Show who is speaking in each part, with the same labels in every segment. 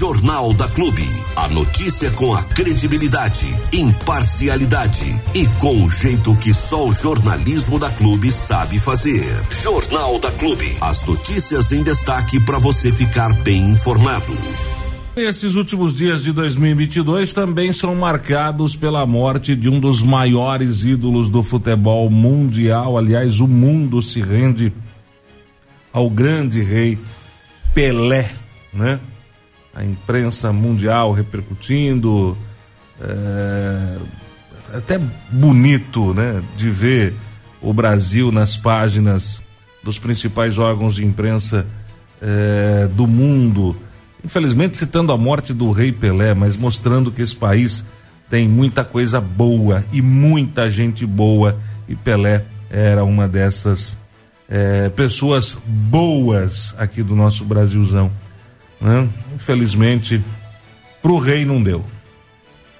Speaker 1: Jornal da Clube. A notícia com a credibilidade, imparcialidade e com o jeito que só o jornalismo da Clube sabe fazer. Jornal da Clube. As notícias em destaque para você ficar bem informado.
Speaker 2: Esses últimos dias de 2022 também são marcados pela morte de um dos maiores ídolos do futebol mundial. Aliás, o mundo se rende ao grande rei Pelé, né? A imprensa mundial repercutindo, é, até bonito, né? De ver o Brasil nas páginas dos principais órgãos de imprensa é, do mundo infelizmente citando a morte do rei Pelé, mas mostrando que esse país tem muita coisa boa e muita gente boa e Pelé era uma dessas é, pessoas boas aqui do nosso Brasilzão. Né? Infelizmente, pro rei não deu.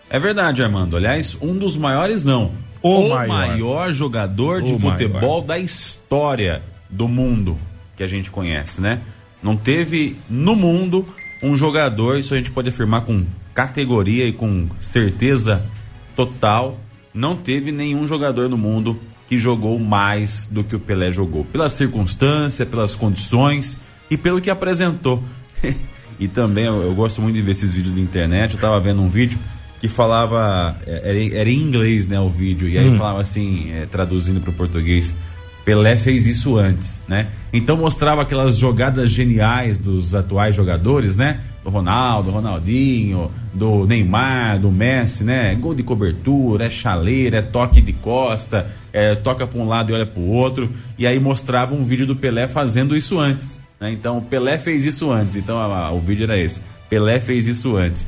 Speaker 3: É verdade, Armando. Aliás, um dos maiores não. O, o maior. maior. jogador de o futebol maior. da história do mundo que a gente conhece, né? Não teve no mundo um jogador, isso a gente pode afirmar com categoria e com certeza total, não teve nenhum jogador no mundo que jogou mais do que o Pelé jogou, pela circunstância, pelas condições e pelo que apresentou. e também eu, eu, gosto muito de ver esses vídeos na internet. Eu estava vendo um vídeo que falava, é, era, era, em inglês, né, o vídeo, e aí hum. falava assim, é, traduzindo para o português, Pelé fez isso antes, né? Então mostrava aquelas jogadas geniais dos atuais jogadores, né? Do Ronaldo, Ronaldinho, do Neymar, do Messi, né? Gol de cobertura, é chaleira, é toque de costa, é, toca para um lado e olha para o outro. E aí mostrava um vídeo do Pelé fazendo isso antes. Né? Então o Pelé fez isso antes. Então a, a, o vídeo era esse. Pelé fez isso antes.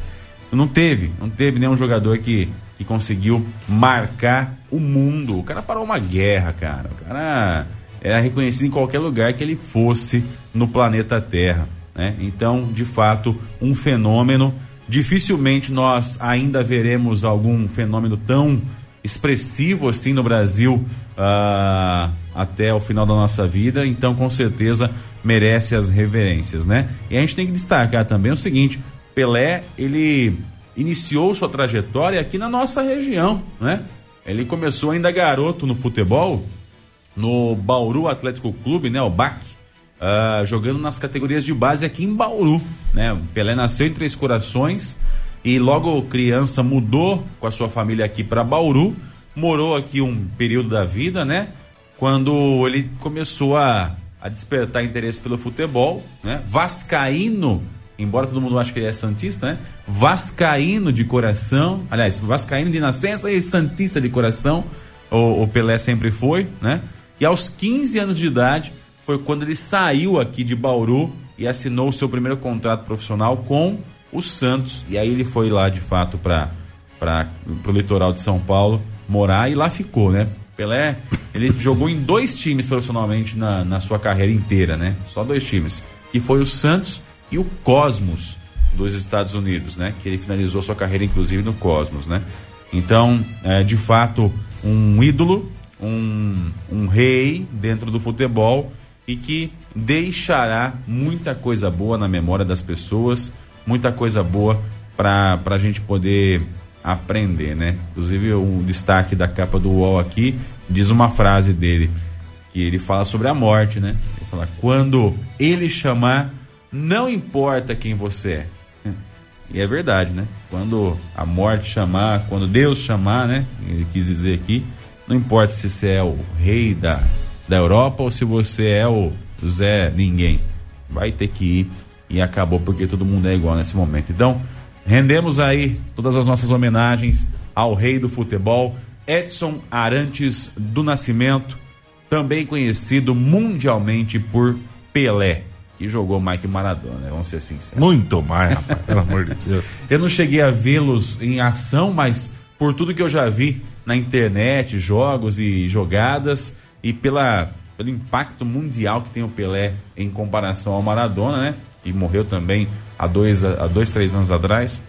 Speaker 3: Não teve, não teve nenhum jogador que que conseguiu marcar o mundo. O cara parou uma guerra, cara. O cara era reconhecido em qualquer lugar que ele fosse no planeta Terra. Né? Então, de fato, um fenômeno. Dificilmente nós ainda veremos algum fenômeno tão expressivo assim no Brasil uh, até o final da nossa vida. Então, com certeza, merece as reverências, né? E a gente tem que destacar também o seguinte: Pelé, ele iniciou sua trajetória aqui na nossa região, né? Ele começou ainda garoto no futebol, no Bauru Atlético Clube, né? O BAC, uh, jogando nas categorias de base aqui em Bauru, né? Pelé nasceu em Três Corações e logo criança mudou com a sua família aqui para Bauru, morou aqui um período da vida, né? Quando ele começou a, a despertar interesse pelo futebol, né? Vascaíno embora todo mundo ache que ele é santista, né? Vascaíno de coração, aliás, vascaíno de nascença e santista de coração, o, o, Pelé sempre foi, né? E aos 15 anos de idade foi quando ele saiu aqui de Bauru e assinou o seu primeiro contrato profissional com o Santos. E aí ele foi lá de fato para para o litoral de São Paulo morar e lá ficou, né? Pelé, ele jogou em dois times profissionalmente na, na sua carreira inteira, né? Só dois times. Que foi o Santos e o Cosmos dos Estados Unidos, né? Que ele finalizou sua carreira inclusive no Cosmos, né? Então, é, de fato, um ídolo, um, um rei dentro do futebol e que deixará muita coisa boa na memória das pessoas, muita coisa boa para a gente poder aprender, né? Inclusive, o destaque da capa do UOL aqui diz uma frase dele, que ele fala sobre a morte, né? Ele fala: quando ele chamar não importa quem você é. E é verdade, né? Quando a morte chamar, quando Deus chamar, né? Ele quis dizer aqui, não importa se você é o rei da, da Europa ou se você é o Zé Ninguém. Vai ter que ir e acabou porque todo mundo é igual nesse momento. Então, rendemos aí todas as nossas homenagens ao rei do futebol, Edson Arantes do Nascimento, também conhecido mundialmente por Pelé que jogou Mike Maradona, né? vamos ser sinceros.
Speaker 2: Muito mais, rapaz, pelo amor de Deus.
Speaker 3: Eu não cheguei a vê-los em ação, mas por tudo que eu já vi na internet, jogos e jogadas, e pela, pelo impacto mundial que tem o Pelé em comparação ao Maradona, né? Que morreu também há dois, há dois três anos atrás,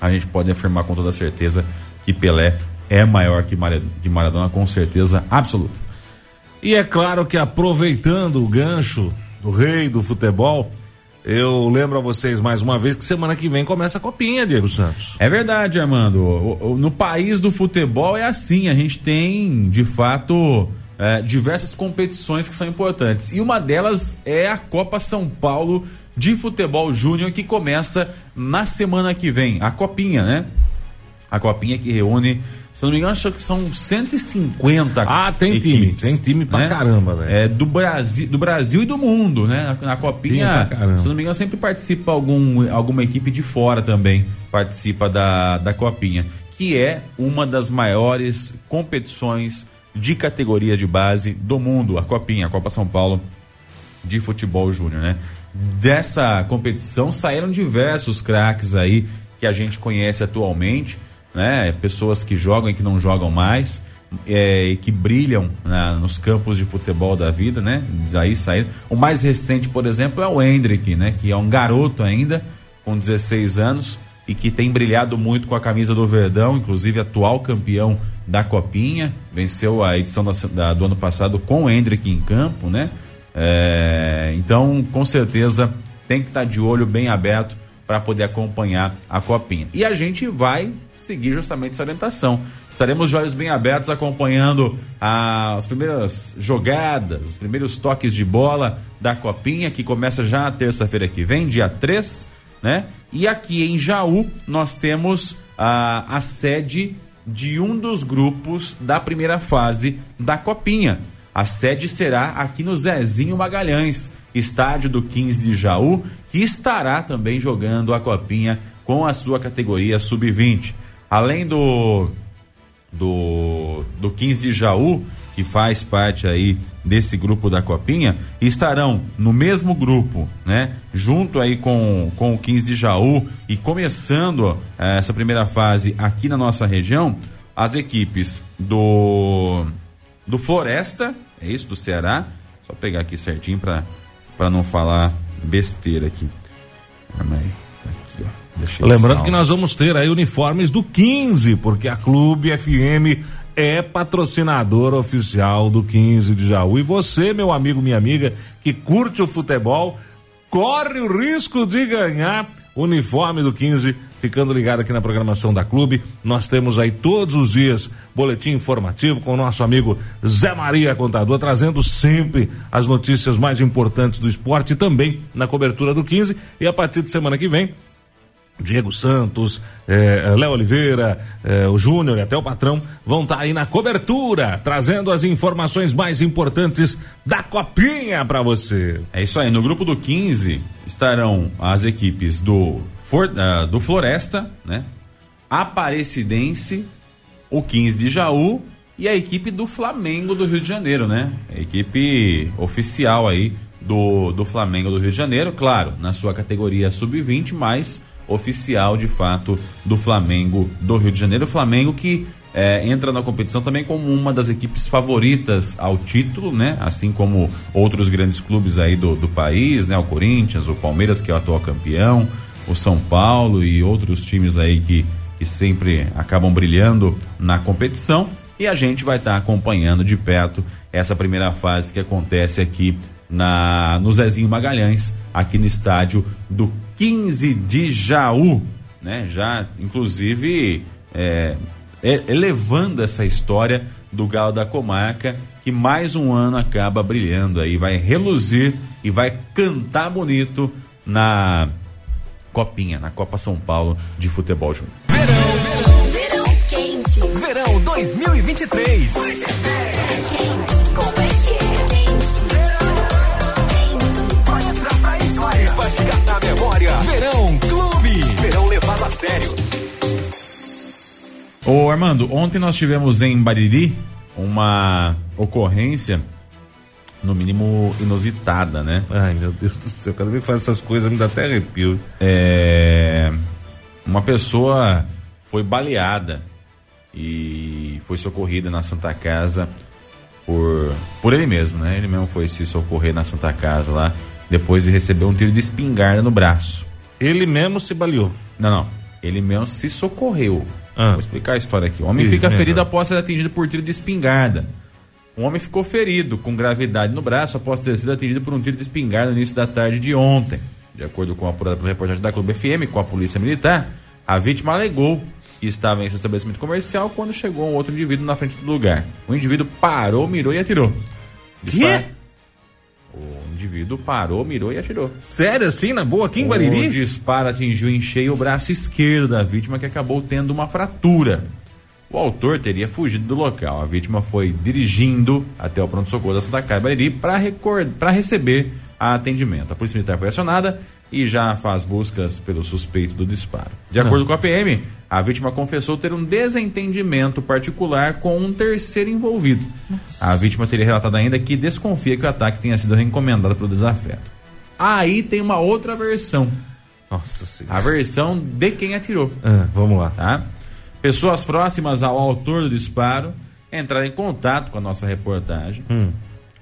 Speaker 3: a gente pode afirmar com toda certeza que Pelé é maior que Maradona, com certeza absoluta.
Speaker 2: E é claro que aproveitando o gancho do rei do futebol, Eu lembro a vocês mais uma vez que semana que vem começa a copinha, Diego Santos.
Speaker 3: É verdade, Armando. No país do futebol é assim, a gente tem, de fato, é, diversas competições que são importantes. E uma delas é a Copa São Paulo de Futebol Júnior, que começa na semana que vem. A Copinha, né? A Copinha que reúne se não me engano, acho que são 150
Speaker 2: Ah, tem equipes, time. Tem time pra né? caramba, velho.
Speaker 3: É, do, Brasil, do Brasil e do mundo, né? Na, na Copinha, se não me engano, sempre participa algum, alguma equipe de fora também. Participa da, da Copinha. Que é uma das maiores competições de categoria de base do mundo. A Copinha, a Copa São Paulo de Futebol Júnior, né? Dessa competição saíram diversos craques aí que a gente conhece atualmente né? Pessoas que jogam e que não jogam mais. É, e que brilham né, nos campos de futebol da vida, né? Daí saíram. O mais recente, por exemplo, é o Hendrick, né? Que é um garoto ainda, com 16 anos, e que tem brilhado muito com a camisa do Verdão, inclusive atual campeão da Copinha, venceu a edição da, da, do ano passado com o Hendrick em campo, né? É, então, com certeza, tem que estar de olho bem aberto para poder acompanhar a Copinha. E a gente vai seguir justamente essa orientação. Estaremos de olhos bem abertos acompanhando ah, as primeiras jogadas, os primeiros toques de bola da Copinha, que começa já na terça-feira que vem, dia 3, né? E aqui em Jaú nós temos ah, a sede de um dos grupos da primeira fase da Copinha. A sede será aqui no Zezinho Magalhães, estádio do 15 de Jaú, que estará também jogando a Copinha com a sua categoria sub-20. Além do, do, do 15 de Jaú, que faz parte aí desse grupo da Copinha, estarão no mesmo grupo, né? Junto aí com, com o 15 de Jaú e começando eh, essa primeira fase aqui na nossa região, as equipes do do Floresta, é isso, do Ceará. Só pegar aqui certinho para não falar besteira aqui. Calma aí.
Speaker 2: Lembrando que nós vamos ter aí uniformes do 15, porque a Clube FM é patrocinador oficial do 15 de Jaú. E você, meu amigo, minha amiga, que curte o futebol, corre o risco de ganhar uniforme do 15 ficando ligado aqui na programação da Clube. Nós temos aí todos os dias boletim informativo com o nosso amigo Zé Maria Contador, trazendo sempre as notícias mais importantes do esporte também na cobertura do 15. E a partir de semana que vem, Diego Santos, eh, Léo Oliveira, eh, o Júnior e até o patrão vão estar tá aí na cobertura, trazendo as informações mais importantes da Copinha para você.
Speaker 3: É isso aí, no grupo do 15 estarão as equipes do, For, uh, do Floresta, né? Aparecidense, o 15 de Jaú e a equipe do Flamengo do Rio de Janeiro, né? A equipe oficial aí do, do Flamengo do Rio de Janeiro, claro, na sua categoria sub-20, mas oficial de fato do Flamengo do Rio de Janeiro. O Flamengo que é, entra na competição também como uma das equipes favoritas ao título, né? Assim como outros grandes clubes aí do, do país, né? O Corinthians, o Palmeiras, que é o atual campeão, o São Paulo e outros times aí que, que sempre acabam brilhando na competição. E a gente vai estar tá acompanhando de perto essa primeira fase que acontece aqui na no Zezinho Magalhães, aqui no estádio do 15 de Jaú, né? Já, inclusive, é, é, elevando essa história do Galo da Comarca, que mais um ano acaba brilhando aí, vai reluzir e vai cantar bonito na Copinha, na Copa São Paulo de Futebol Júnior.
Speaker 1: Verão, verão, verão quente. Verão 2023. Quente, como é que é? memória. Verão Clube. Verão levado a sério.
Speaker 3: Ô Armando, ontem nós tivemos em Bariri uma ocorrência no mínimo inusitada, né?
Speaker 2: Ai, meu Deus do céu, cada vez que faz essas coisas me dá até arrepio.
Speaker 3: É... Uma pessoa foi baleada e foi socorrida na Santa Casa por, por ele mesmo, né? Ele mesmo foi se socorrer na Santa Casa lá depois de receber um tiro de espingarda no braço.
Speaker 2: Ele mesmo se baleou?
Speaker 3: Não, não. Ele mesmo se socorreu. Ah. Vou explicar a história aqui. O homem fica ferido após ser atingido por tiro de espingarda. O homem ficou ferido com gravidade no braço após ter sido atingido por um tiro de espingarda no início da tarde de ontem. De acordo com a reportagem da Clube FM com a Polícia Militar, a vítima alegou que estava em seu estabelecimento comercial quando chegou um outro indivíduo na frente do lugar. O indivíduo parou, mirou e atirou.
Speaker 2: Dispara...
Speaker 3: O indivíduo parou, mirou e atirou.
Speaker 2: Sério assim, na boa, aqui em Bariri?
Speaker 3: O disparo atingiu em cheio o braço esquerdo da vítima que acabou tendo uma fratura. O autor teria fugido do local. A vítima foi dirigindo até o pronto-socorro da Santa Casa Bariri para receber atendimento. A Polícia Militar foi acionada e já faz buscas pelo suspeito do disparo. De acordo Não. com a PM, a vítima confessou ter um desentendimento particular com um terceiro envolvido. Nossa. A vítima teria relatado ainda que desconfia que o ataque tenha sido encomendado pelo desafeto. Aí tem uma outra versão.
Speaker 2: Nossa senhora.
Speaker 3: A versão de quem atirou.
Speaker 2: Ah, vamos lá.
Speaker 3: Tá? Pessoas próximas ao autor do disparo entraram em contato com a nossa reportagem. Hum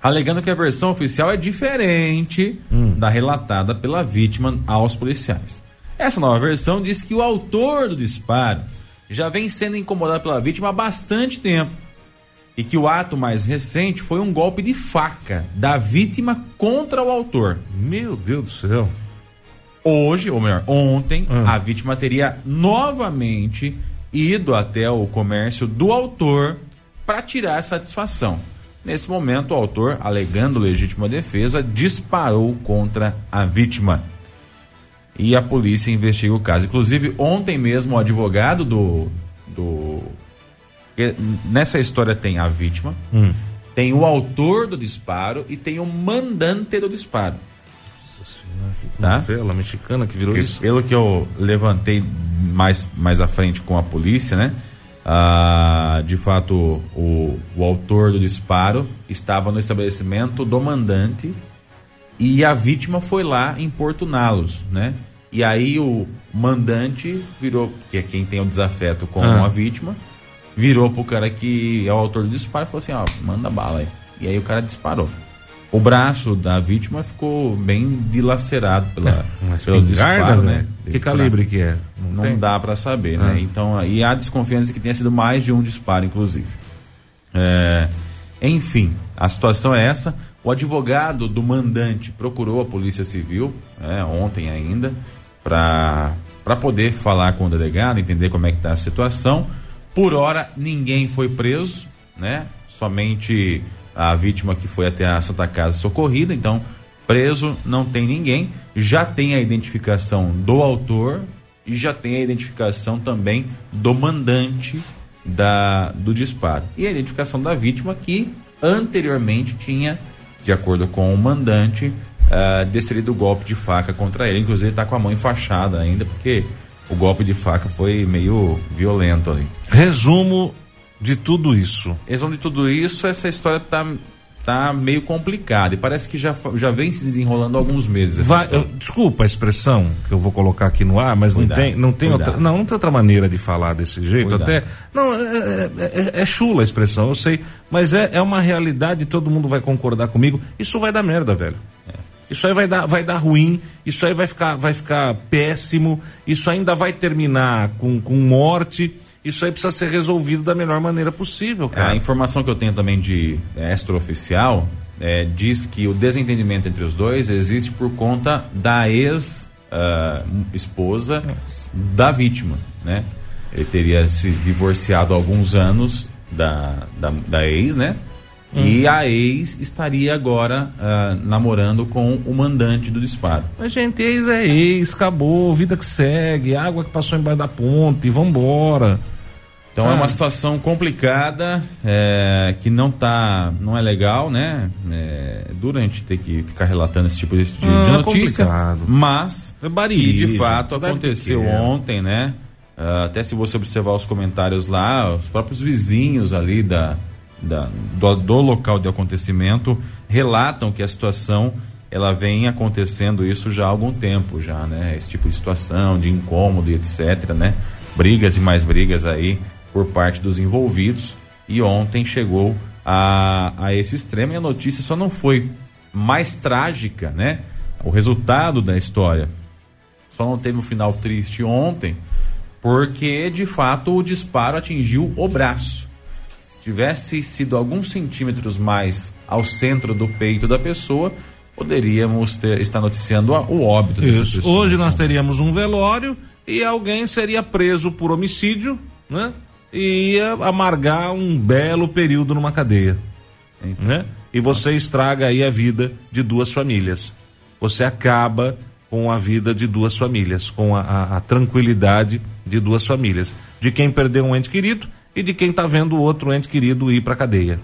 Speaker 3: alegando que a versão oficial é diferente hum. da relatada pela vítima aos policiais. Essa nova versão diz que o autor do disparo já vem sendo incomodado pela vítima há bastante tempo e que o ato mais recente foi um golpe de faca da vítima contra o autor.
Speaker 2: Meu Deus do céu.
Speaker 3: Hoje, ou melhor, ontem, hum. a vítima teria novamente ido até o comércio do autor para tirar satisfação. Nesse momento, o autor, alegando legítima defesa, disparou contra a vítima. E a polícia investiga o caso. Inclusive, ontem mesmo, o advogado do. do nessa história tem a vítima, hum. tem o autor do disparo e tem o mandante do disparo.
Speaker 2: Tá? novela mexicana que virou isso.
Speaker 3: Pelo que eu levantei mais, mais à frente com a polícia, né? Ah, de fato, o, o autor do disparo estava no estabelecimento do mandante e a vítima foi lá importuná-los, né? E aí o mandante virou, que é quem tem o desafeto com ah. a vítima, virou pro cara que é o autor do disparo e falou assim, ó, manda bala aí. E aí o cara disparou. O braço da vítima ficou bem dilacerado pela,
Speaker 2: Mas pelo disparo, né? Que calibre que é?
Speaker 3: Não, não dá para saber, né? ah. né? Então, e há desconfiança que tenha sido mais de um disparo, inclusive. É, enfim, a situação é essa. O advogado do mandante procurou a Polícia Civil, é, ontem ainda, para poder falar com o delegado, entender como é que está a situação. Por hora, ninguém foi preso, né? Somente a vítima que foi até a Santa Casa socorrida, então preso não tem ninguém, já tem a identificação do autor e já tem a identificação também do mandante da, do disparo. E a identificação da vítima que anteriormente tinha, de acordo com o mandante, uh, desferido o golpe de faca contra ele. Inclusive está com a mão enfaixada ainda, porque o golpe de faca foi meio violento ali.
Speaker 2: Resumo de tudo isso?
Speaker 3: Resumo de tudo isso, essa história tá, tá meio complicada e parece que já, já vem se desenrolando há alguns meses.
Speaker 2: Vai, eu, desculpa a expressão que eu vou colocar aqui no ar, mas cuidado, não tem, não tem outra, não, não tem outra maneira de falar desse jeito. Cuidado. Até não é, é, é, é, chula a expressão, eu sei, mas é, é uma realidade. Todo mundo vai concordar comigo. Isso vai dar merda, velho. É. Isso aí vai dar, vai dar ruim, isso aí vai ficar, vai ficar péssimo, isso ainda vai terminar com, com morte isso aí precisa ser resolvido da melhor maneira possível, cara.
Speaker 3: A informação que eu tenho também de extraoficial é, diz que o desentendimento entre os dois existe por conta da ex-esposa uh, da vítima, né? Ele teria se divorciado há alguns anos da, da, da ex, né? Hum. E a ex estaria agora uh, namorando com o mandante do disparo.
Speaker 2: Mas, gente, ex é ex, acabou, vida que segue, água que passou embaixo da ponte, vambora.
Speaker 3: Então Sabe? é uma situação complicada, é, que não tá, não é legal, né? É, duro a gente ter que ficar relatando esse tipo de, de ah, notícia, complicado. mas
Speaker 2: é baria,
Speaker 3: de fato aconteceu ontem, né? Uh, até se você observar os comentários lá, os próprios vizinhos ali da, da do, do local de acontecimento relatam que a situação ela vem acontecendo isso já há algum tempo já, né? Esse tipo de situação, de incômodo e etc, né? Brigas e mais brigas aí por parte dos envolvidos e ontem chegou a, a esse extremo e a notícia só não foi mais trágica, né? O resultado da história só não teve um final triste ontem, porque de fato o disparo atingiu o braço. Se tivesse sido alguns centímetros mais ao centro do peito da pessoa, poderíamos ter, estar noticiando o óbito dessa
Speaker 2: Isso. pessoa. Hoje nós teríamos um velório e alguém seria preso por homicídio, né? E ia amargar um belo período numa cadeia. Então. Né? E você estraga aí a vida de duas famílias. Você acaba com a vida de duas famílias, com a, a, a tranquilidade de duas famílias. De quem perdeu um ente querido e de quem está vendo outro ente querido ir para cadeia.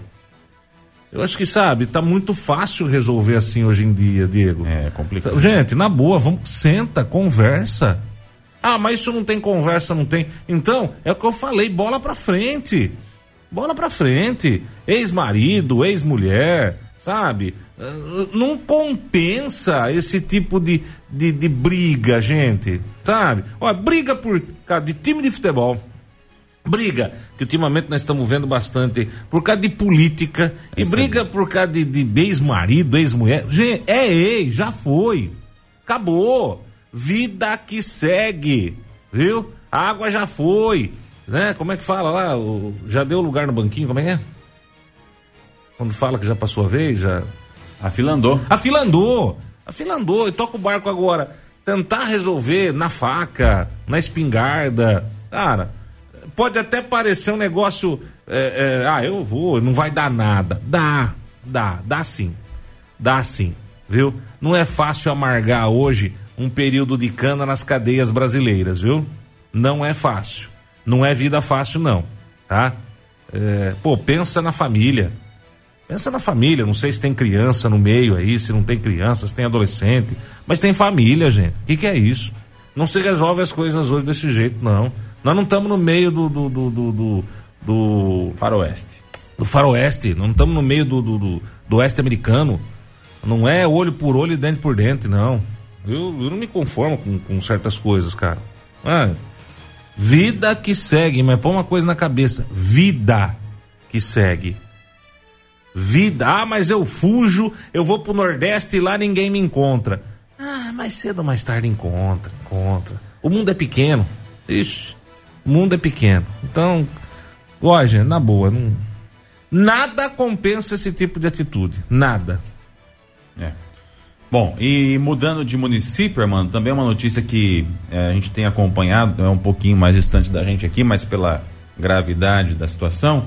Speaker 2: Eu acho que, sabe, tá muito fácil resolver assim hoje em dia, Diego.
Speaker 3: É complicado.
Speaker 2: Gente, na boa, vamos, senta, conversa. Ah, mas isso não tem conversa, não tem. Então, é o que eu falei, bola pra frente. Bola pra frente. Ex-marido, ex-mulher, sabe? Ah, não compensa esse tipo de, de, de briga, gente. Sabe? Olha, briga por causa de time de futebol briga, que ultimamente nós estamos vendo bastante, por causa de política, e briga por causa de, de ex-marido, ex-mulher. Gente, é ex, já foi. Acabou. Vida que segue, viu? A água já foi, né? Como é que fala lá? O, já deu lugar no banquinho, como é que é? Quando fala que já passou a vez, já...
Speaker 3: Afilandou.
Speaker 2: Afilandou. Afilandou e toca o barco agora. Tentar resolver na faca, na espingarda. Cara, pode até parecer um negócio. É, é, ah, eu vou, não vai dar nada. Dá, dá, dá sim. Dá sim, viu? Não é fácil amargar hoje um período de cana nas cadeias brasileiras, viu? Não é fácil. Não é vida fácil, não, tá? É, pô, pensa na família. Pensa na família, não sei se tem criança no meio aí, se não tem criança, se tem adolescente, mas tem família, gente. O que, que é isso? Não se resolve as coisas hoje desse jeito, não. Nós não estamos no meio do, do, do, do, do
Speaker 3: faroeste.
Speaker 2: Do faroeste, não estamos no meio do, do, do, oeste americano. Não é olho por olho e dente por dente, não. Eu, eu não me conformo com, com certas coisas, cara. Ah, vida que segue, mas põe uma coisa na cabeça: vida que segue. Vida, ah, mas eu fujo, eu vou pro Nordeste e lá ninguém me encontra. Ah, mais cedo ou mais tarde encontra, encontra. O mundo é pequeno. Ixi. O mundo é pequeno. Então, ó, na boa, não, nada compensa esse tipo de atitude. Nada.
Speaker 3: É. Bom, e mudando de município, mano, também é uma notícia que é, a gente tem acompanhado, é um pouquinho mais distante da gente aqui, mas pela gravidade da situação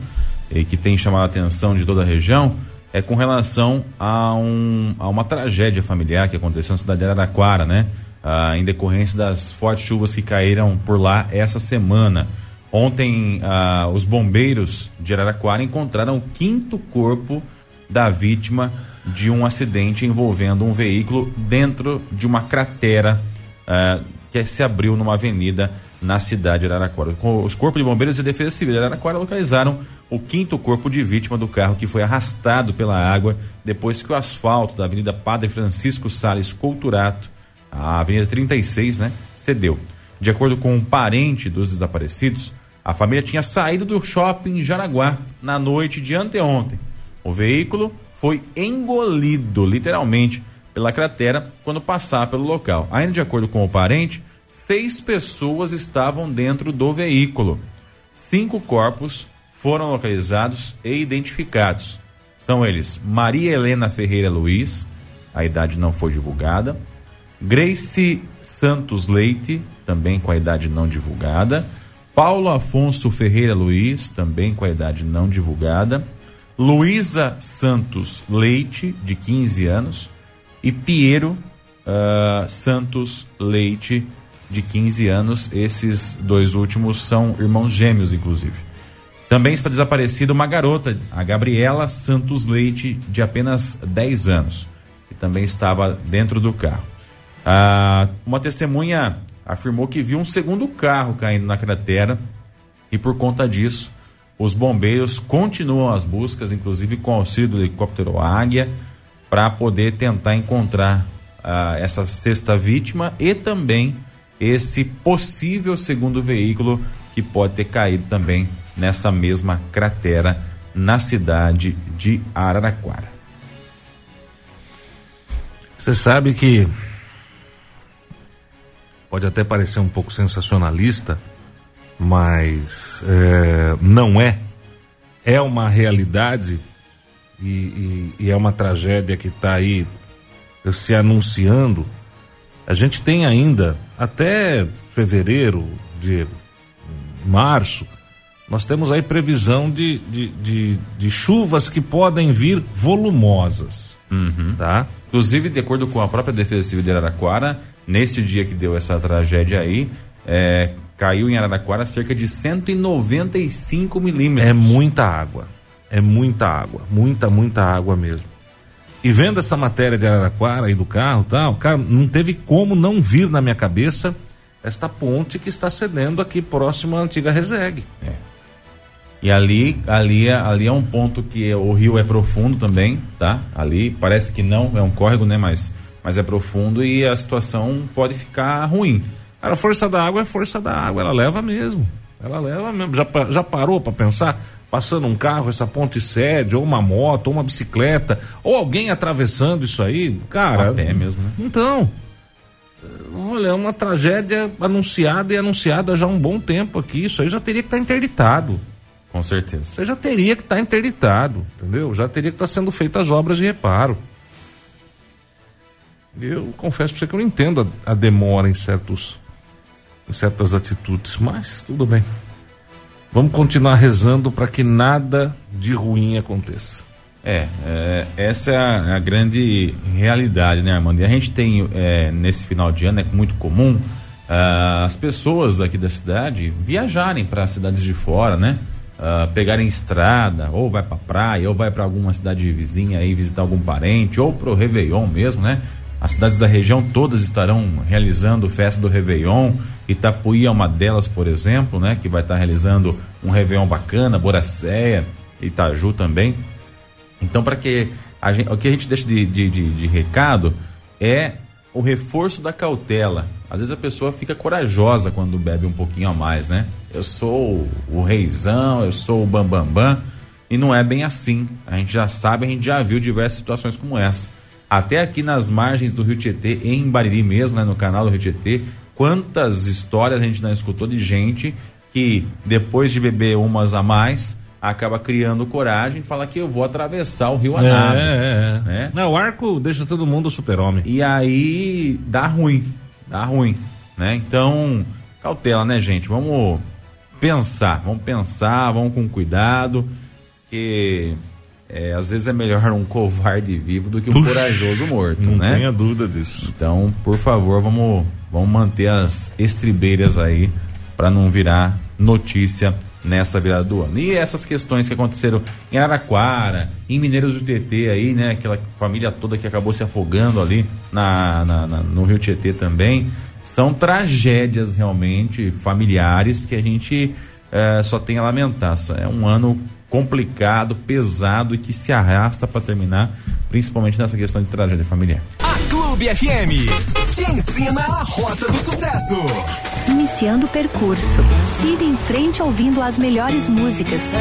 Speaker 3: e que tem chamado a atenção de toda a região, é com relação a, um, a uma tragédia familiar que aconteceu na cidade de Araraquara, né? Ah, em decorrência das fortes chuvas que caíram por lá essa semana. Ontem, ah, os bombeiros de Araraquara encontraram o quinto corpo da vítima de um acidente envolvendo um veículo dentro de uma cratera ah, que se abriu numa avenida na cidade de Araraquara. Os corpos de bombeiros e defesa civil de Araraquara localizaram o quinto corpo de vítima do carro que foi arrastado pela água depois que o asfalto da Avenida Padre Francisco Sales Couturato a Avenida 36, né, cedeu. De acordo com um parente dos desaparecidos, a família tinha saído do shopping Jaraguá na noite de anteontem. O veículo foi engolido, literalmente, pela cratera quando passar pelo local. Ainda de acordo com o parente, seis pessoas estavam dentro do veículo. Cinco corpos foram localizados e identificados. São eles Maria Helena Ferreira Luiz, a idade não foi divulgada, Grace Santos Leite, também com a idade não divulgada. Paulo Afonso Ferreira Luiz, também com a idade não divulgada. Luísa Santos Leite, de 15 anos. E Piero uh, Santos Leite, de 15 anos. Esses dois últimos são irmãos gêmeos, inclusive. Também está desaparecida uma garota, a Gabriela Santos Leite, de apenas 10 anos, que também estava dentro do carro. Ah, uma testemunha afirmou que viu um segundo carro caindo na cratera e por conta disso os bombeiros continuam as buscas, inclusive com auxílio do helicóptero Águia, para poder tentar encontrar ah, essa sexta vítima e também esse possível segundo veículo que pode ter caído também nessa mesma cratera na cidade de Araraquara.
Speaker 2: Você sabe que pode até parecer um pouco sensacionalista, mas é, não é. É uma realidade e, e, e é uma tragédia que está aí se anunciando. A gente tem ainda até fevereiro, de março, nós temos aí previsão de, de, de, de chuvas que podem vir volumosas.
Speaker 3: Uhum. Tá? Inclusive, de acordo com a própria Defesa Civil de Araraquara, nesse dia que deu essa tragédia aí, é, caiu em Araraquara cerca de 195 milímetros.
Speaker 2: É muita água. É muita água. Muita, muita água mesmo. E vendo essa matéria de Araraquara aí do carro tal, cara, não teve como não vir na minha cabeça esta ponte que está cedendo aqui próximo à antiga Resegue.
Speaker 3: É. E ali, ali, ali é um ponto que o rio é profundo também, tá? Ali parece que não, é um córrego, né? Mas, mas é profundo e a situação pode ficar ruim.
Speaker 2: Cara, a força da água é força da água, ela leva mesmo. Ela leva mesmo. Já, já parou para pensar? Passando um carro, essa ponte cede, ou uma moto, ou uma bicicleta, ou alguém atravessando isso aí, cara.
Speaker 3: Até mesmo, né?
Speaker 2: Então. Olha, é uma tragédia anunciada e anunciada já há um bom tempo aqui. Isso aí já teria que estar tá interditado.
Speaker 3: Com certeza.
Speaker 2: Isso aí já teria que estar tá interditado, entendeu? Já teria que estar tá sendo feitas as obras de reparo. Eu confesso para você que eu não entendo a, a demora em certos em certas atitudes, mas tudo bem. Vamos continuar rezando para que nada de ruim aconteça.
Speaker 3: É, é essa é a, a, grande realidade, né, Armando? E a gente tem é, nesse final de ano, é muito comum uh, as pessoas aqui da cidade viajarem para cidades de fora, né? Uh, pegarem estrada, ou vai para praia, ou vai para alguma cidade vizinha aí visitar algum parente, ou pro Réveillon mesmo, né? As cidades da região todas estarão realizando festa do Réveillon. Itapuí é uma delas, por exemplo, né? Que vai estar realizando um Réveillon bacana, Boracéia, Itaju também. Então, para que a gente, o que a gente deixa de, de, de, de recado é o reforço da cautela. Às vezes a pessoa fica corajosa quando bebe um pouquinho a mais, né? Eu sou o reizão, eu sou o bambambam. Bam, bam, e não é bem assim. A gente já sabe, a gente já viu diversas situações como essa até aqui nas margens do Rio Tietê, em Bariri mesmo, né, no canal do Rio Tietê, quantas histórias a gente não escutou de gente que depois de beber umas a mais acaba criando coragem e fala que eu vou atravessar o rio a é. É, é.
Speaker 2: Né? Não, o arco deixa todo mundo super-homem.
Speaker 3: E aí dá ruim, dá ruim, né? Então, cautela, né, gente? Vamos pensar, vamos pensar, vamos com cuidado, que é, às vezes é melhor um covarde vivo do que um Puxa, corajoso morto,
Speaker 2: não
Speaker 3: né?
Speaker 2: Não tenha dúvida disso.
Speaker 3: Então, por favor, vamos, vamos manter as estribeiras aí para não virar notícia nessa virada do ano. E essas questões que aconteceram em Araquara, em Mineiros do Tietê aí, né? Aquela família toda que acabou se afogando ali na, na, na no Rio Tietê também. São tragédias realmente familiares que a gente é, só tem a lamentar. É um ano complicado, pesado e que se arrasta para terminar, principalmente nessa questão de tragédia familiar.
Speaker 1: A Clube FM te ensina a rota do sucesso.
Speaker 4: Iniciando o percurso, siga em frente ouvindo as melhores músicas.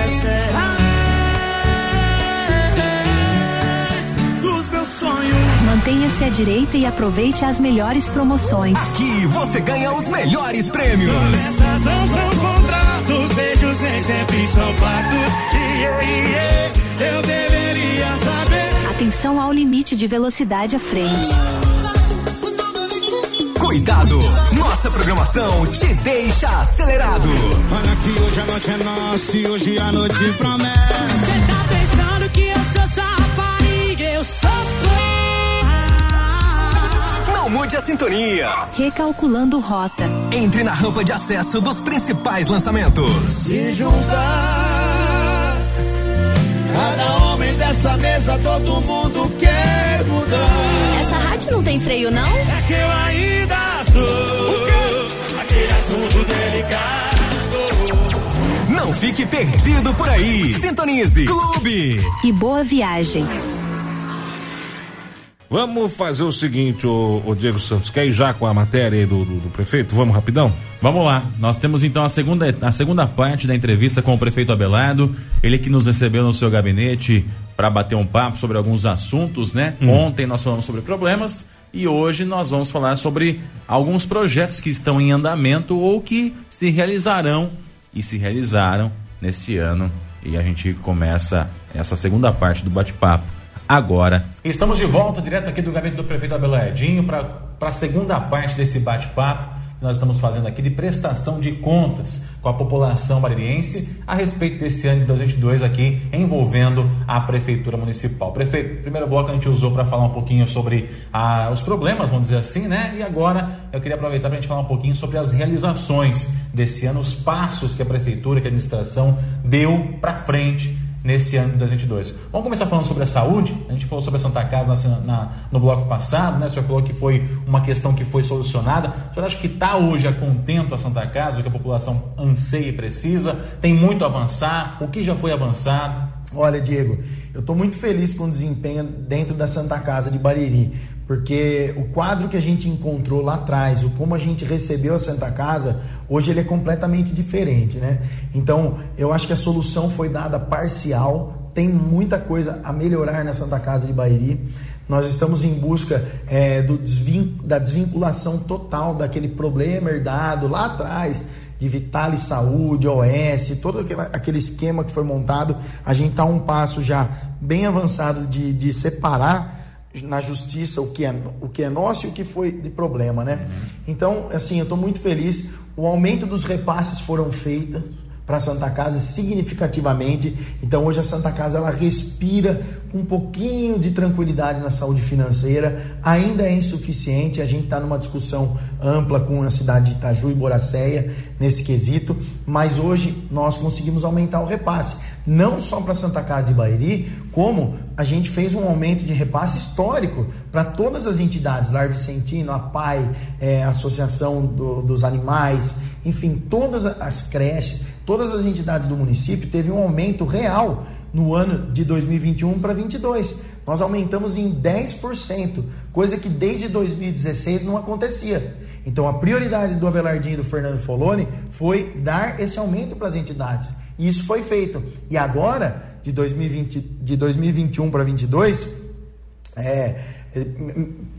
Speaker 1: Dos meus sonhos.
Speaker 4: Mantenha-se à direita e aproveite as melhores promoções.
Speaker 1: Aqui você ganha os melhores prêmios. Promessas não são contratos, nem sempre são fatos. Yeah, yeah, eu deveria saber.
Speaker 4: Atenção ao limite de velocidade à frente.
Speaker 1: Cuidado, nossa programação te deixa acelerado.
Speaker 5: Olha que hoje a noite é nossa e hoje a noite promete.
Speaker 6: Você tá pensando que eu sou sua rapariga, eu sou
Speaker 1: não mude a sintonia.
Speaker 4: Recalculando rota.
Speaker 1: Entre na rampa de acesso dos principais lançamentos.
Speaker 5: Se juntar. Cada homem dessa mesa, todo mundo quer mudar.
Speaker 7: Essa rádio não tem freio, não?
Speaker 5: É que eu ainda sou aquele assunto delicado.
Speaker 1: Não fique perdido por aí. Sintonize. Clube.
Speaker 4: E boa viagem.
Speaker 2: Vamos fazer o seguinte, o, o, Diego Santos, quer ir já com a matéria aí do, do, do, prefeito? Vamos rapidão?
Speaker 3: Vamos lá. Nós temos então a segunda, a segunda parte da entrevista com o prefeito Abelardo. Ele que nos recebeu no seu gabinete para bater um papo sobre alguns assuntos, né? Hum. Ontem nós falamos sobre problemas e hoje nós vamos falar sobre alguns projetos que estão em andamento ou que se realizarão e se realizaram neste ano. E a gente começa essa segunda parte do bate-papo
Speaker 8: agora.
Speaker 3: Estamos de volta, direto aqui do gabinete do prefeito Abel Edinho, para a segunda parte desse bate-papo que nós estamos fazendo aqui de prestação de contas com a população baririense a respeito desse ano de 2022 aqui envolvendo a prefeitura municipal. Prefeito, primeiro bloco a gente usou para falar um pouquinho sobre ah, os problemas, vamos dizer assim, né? E agora eu queria aproveitar para a gente falar um pouquinho sobre as realizações desse ano, os passos que a prefeitura, que a administração deu para frente nesse ano de 2022. Vamos começar falando sobre a saúde. A gente falou sobre a Santa Casa na, na, no bloco passado, né? O senhor falou que foi uma questão que foi solucionada. O senhor acha que está hoje a contento a Santa Casa, o que a população anseia e precisa? Tem muito a avançar? O que já foi avançado?
Speaker 9: Olha, Diego, eu estou muito feliz com o desempenho dentro da Santa Casa de Bariri, porque o quadro que a gente encontrou lá atrás, o como a gente recebeu a Santa Casa, hoje ele é completamente diferente, né? Então, eu acho que a solução foi dada parcial, tem muita coisa a melhorar na Santa Casa de Bariri. Nós estamos em busca é, do desvin da desvinculação total daquele problema herdado lá atrás de Vitale Saúde, OS, todo aquele esquema que foi montado, a gente está um passo já bem avançado de, de separar na justiça o que, é, o que é nosso e o que foi de problema, né? Uhum. Então, assim, eu estou muito feliz. O aumento dos repasses foram feitos para a Santa Casa significativamente. Então hoje a Santa Casa ela respira com um pouquinho de tranquilidade na saúde financeira. Ainda é insuficiente. A gente está numa discussão ampla com a cidade de Itaju e Boracéia nesse quesito, mas hoje nós conseguimos aumentar o repasse. Não só para a Santa Casa de Bairi, como a gente fez um aumento de repasse histórico para todas as entidades, Lar Vicentino, a PAI, é, Associação do, dos Animais, enfim, todas as creches todas as entidades do município teve um aumento real no ano de 2021 para 2022. Nós aumentamos em 10%, coisa que desde 2016 não acontecia. Então a prioridade do Abelardinho e do Fernando Foloni foi dar esse aumento para as entidades. E isso foi feito. E agora, de, 2020, de 2021 para 2022, é,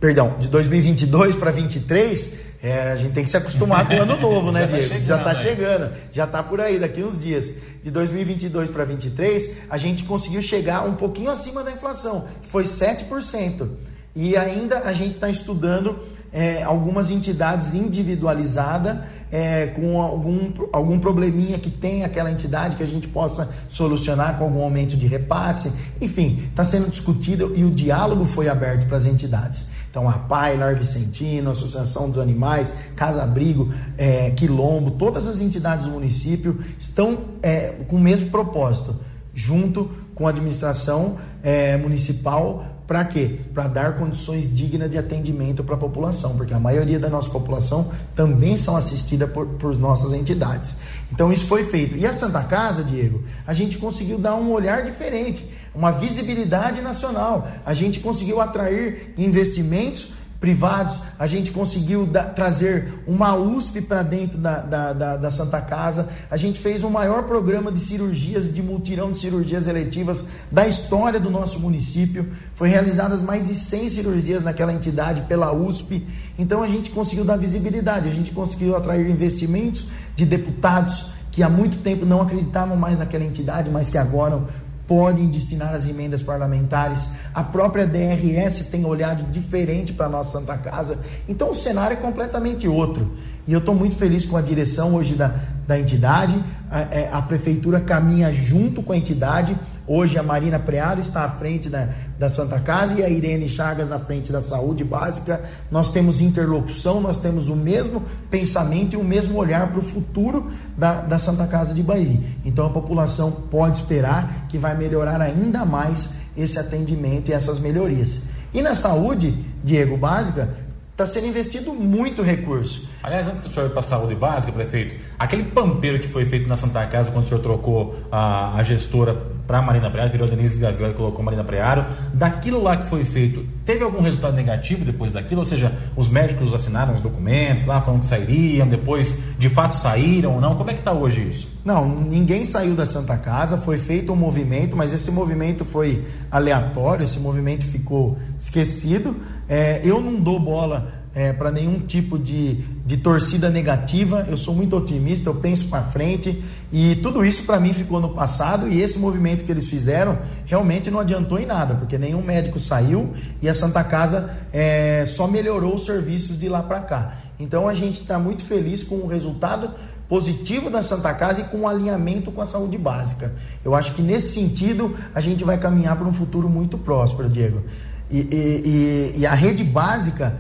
Speaker 9: perdão, de 2022 para 2023, é, a gente tem que se acostumar com o ano novo, né, tá Diego? já está chegando, já está por aí, daqui uns dias. De 2022 para 2023, a gente conseguiu chegar um pouquinho acima da inflação, que foi 7%. E ainda a gente está estudando é, algumas entidades individualizadas é, com algum, algum probleminha que tem aquela entidade que a gente possa solucionar com algum aumento de repasse. Enfim, está sendo discutido e o diálogo foi aberto para as entidades. Então, a PAI, Lar Vicentino, Associação dos Animais, Casa Abrigo, é, Quilombo, todas as entidades do município estão é, com o mesmo propósito, junto com a administração é, municipal para quê? Para dar condições dignas de atendimento para a população, porque a maioria da nossa população também são assistidas por, por nossas entidades. Então isso foi feito. E a Santa Casa, Diego, a gente conseguiu dar um olhar diferente, uma visibilidade nacional. A gente conseguiu atrair investimentos privados, a gente conseguiu da, trazer uma USP para dentro da, da, da, Santa Casa, a gente fez o maior programa de cirurgias, de multirão de cirurgias eletivas da história do nosso município, foi realizadas mais de 100 cirurgias naquela entidade pela USP, então a gente conseguiu dar visibilidade, a gente conseguiu atrair investimentos de deputados que há muito tempo não acreditavam mais naquela entidade, mas que agora podem destinar as emendas parlamentares. A própria DRS tem olhado diferente para a nossa Santa Casa. Então o cenário é completamente outro. E eu estou muito feliz com a direção hoje da, da entidade. A, é, a, prefeitura caminha junto com a entidade. Hoje a Marina Preado está à frente da, da Santa Casa e a Irene Chagas na frente da saúde básica. Nós temos interlocução, nós temos o mesmo pensamento e o mesmo olhar para o futuro da, da Santa Casa de Bahia. Então a população pode esperar que vai melhorar ainda mais esse atendimento e essas melhorias. E na saúde, Diego, básica, está sendo investido muito recurso.
Speaker 3: Aliás, antes do senhor ir para a saúde básica, prefeito, aquele pampeiro que foi feito na Santa Casa quando o senhor trocou a, a gestora para a Marina Preário, virou Denise Gaviola e colocou Marina Preário, daquilo lá que foi feito, teve algum resultado negativo depois daquilo? Ou seja, os médicos assinaram os documentos lá, falando que sairiam, depois de fato saíram ou não? Como é que está hoje isso?
Speaker 9: Não, ninguém saiu da Santa Casa, foi feito um movimento, mas esse movimento foi aleatório, esse movimento ficou esquecido. É, eu não dou bola é, para nenhum tipo de, de torcida negativa. Eu sou muito otimista, eu penso para frente e tudo isso para mim ficou no passado e esse movimento que eles fizeram realmente não adiantou em nada, porque nenhum médico saiu e a Santa Casa é, só melhorou os serviços de lá para cá. Então a gente está muito feliz com o resultado positivo da Santa Casa e com um alinhamento com a saúde básica. Eu acho que nesse sentido a gente vai caminhar para um futuro muito próspero, Diego. E, e, e a rede básica